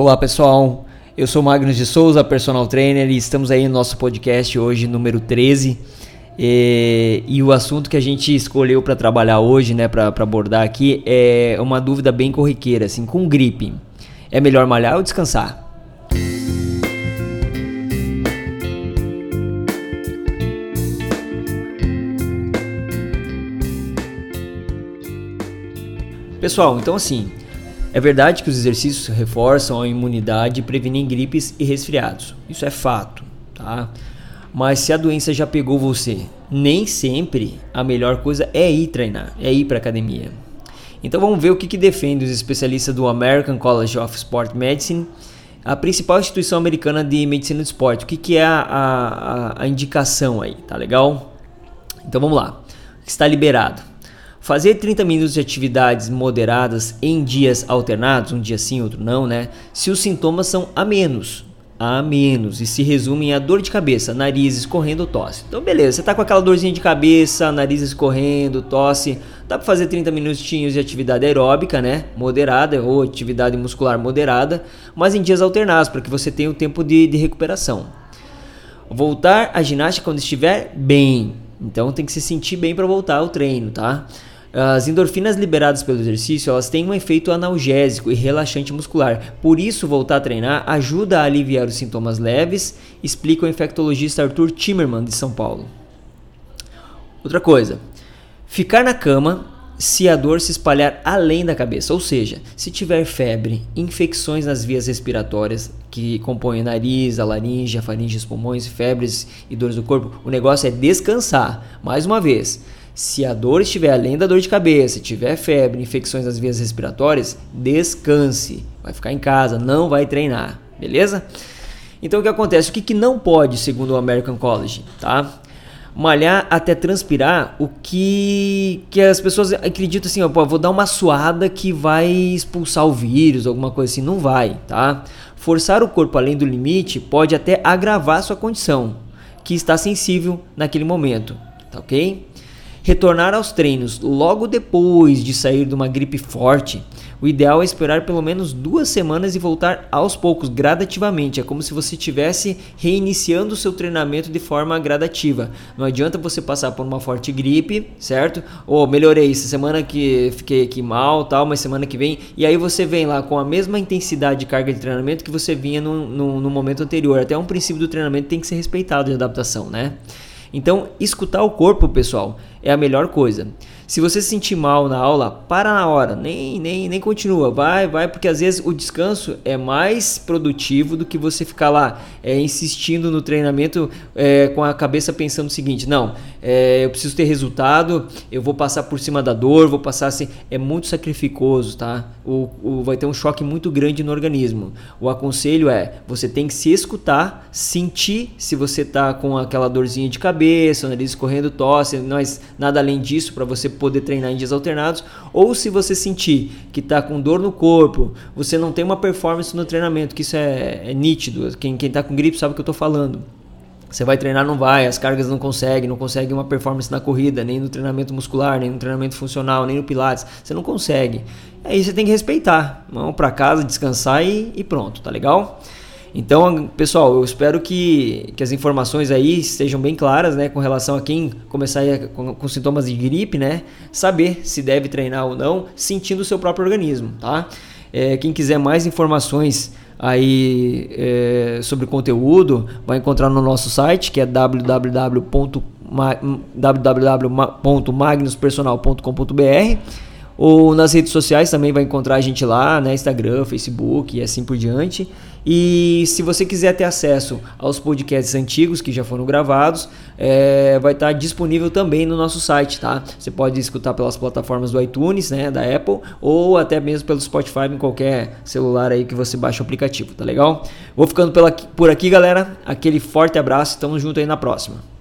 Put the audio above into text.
Olá pessoal, eu sou Magnus de Souza, personal trainer, e estamos aí no nosso podcast hoje, número 13. E, e o assunto que a gente escolheu para trabalhar hoje, né, para abordar aqui, é uma dúvida bem corriqueira, assim, com gripe. É melhor malhar ou descansar? Pessoal, então assim, é verdade que os exercícios reforçam a imunidade e previnem gripes e resfriados. Isso é fato, tá? Mas se a doença já pegou você, nem sempre a melhor coisa é ir treinar, é ir para academia. Então vamos ver o que, que defende os especialistas do American College of Sport Medicine, a principal instituição americana de medicina do esporte. O que, que é a, a, a indicação aí, tá legal? Então vamos lá. O que está liberado? Fazer 30 minutos de atividades moderadas em dias alternados, um dia sim, outro não, né? Se os sintomas são a menos, a menos e se resumem a dor de cabeça, nariz escorrendo, tosse. Então, beleza, você tá com aquela dorzinha de cabeça, nariz escorrendo, tosse, dá para fazer 30 minutinhos de atividade aeróbica, né? Moderada ou atividade muscular moderada, mas em dias alternados para que você tenha o tempo de, de recuperação. Voltar à ginástica quando estiver bem. Então tem que se sentir bem para voltar ao treino, tá? As endorfinas liberadas pelo exercício, elas têm um efeito analgésico e relaxante muscular. Por isso, voltar a treinar ajuda a aliviar os sintomas leves, explica o infectologista Arthur Timmerman de São Paulo. Outra coisa, ficar na cama se a dor se espalhar além da cabeça, ou seja, se tiver febre, infecções nas vias respiratórias que compõem o nariz, a laringe, a faringe, os pulmões, febres e dores do corpo, o negócio é descansar. Mais uma vez, se a dor estiver além da dor de cabeça, tiver febre, infecções das vias respiratórias, descanse. Vai ficar em casa, não vai treinar, beleza? Então o que acontece? O que, que não pode, segundo o American College, tá? Malhar até transpirar, o que, que as pessoas acreditam assim, ó, pô, vou dar uma suada que vai expulsar o vírus, alguma coisa assim. Não vai, tá? Forçar o corpo além do limite pode até agravar sua condição, que está sensível naquele momento, tá ok? Retornar aos treinos logo depois de sair de uma gripe forte, o ideal é esperar pelo menos duas semanas e voltar aos poucos, gradativamente. É como se você estivesse reiniciando o seu treinamento de forma gradativa. Não adianta você passar por uma forte gripe, certo? Ou oh, melhorei essa semana que fiquei aqui mal, tal, mas semana que vem. E aí você vem lá com a mesma intensidade de carga de treinamento que você vinha no, no, no momento anterior. Até um princípio do treinamento tem que ser respeitado de adaptação, né? Então, escutar o corpo, pessoal, é a melhor coisa. Se você se sentir mal na aula, para na hora, nem, nem, nem continua, vai, vai, porque às vezes o descanso é mais produtivo do que você ficar lá é, insistindo no treinamento é, com a cabeça pensando o seguinte: não, é, eu preciso ter resultado, eu vou passar por cima da dor, vou passar assim. É muito sacrificoso, tá? O, o, vai ter um choque muito grande no organismo. O aconselho é: você tem que se escutar, sentir se você tá com aquela dorzinha de cabeça, o nariz escorrendo, tosse, mas nada além disso para você poder treinar em dias alternados, ou se você sentir que está com dor no corpo, você não tem uma performance no treinamento, que isso é, é nítido. Quem está com gripe sabe o que eu estou falando. Você vai treinar, não vai, as cargas não consegue, não consegue uma performance na corrida, nem no treinamento muscular, nem no treinamento funcional, nem no pilates. Você não consegue. Aí você tem que respeitar. Vamos para casa, descansar e, e pronto, tá legal? Então, pessoal, eu espero que, que as informações aí estejam bem claras, né, com relação a quem começar com, com, sintomas de gripe, né, saber se deve treinar ou não, sentindo o seu próprio organismo, tá? É, quem quiser mais informações aí é, sobre conteúdo, vai encontrar no nosso site, que é www.magnuspersonal.com.br ou nas redes sociais também vai encontrar a gente lá, né? Instagram, Facebook e assim por diante. E se você quiser ter acesso aos podcasts antigos que já foram gravados, é, vai estar disponível também no nosso site, tá? Você pode escutar pelas plataformas do iTunes, né, da Apple, ou até mesmo pelo Spotify em qualquer celular aí que você baixe o aplicativo, tá legal? Vou ficando por aqui, galera. Aquele forte abraço, tamo junto aí na próxima.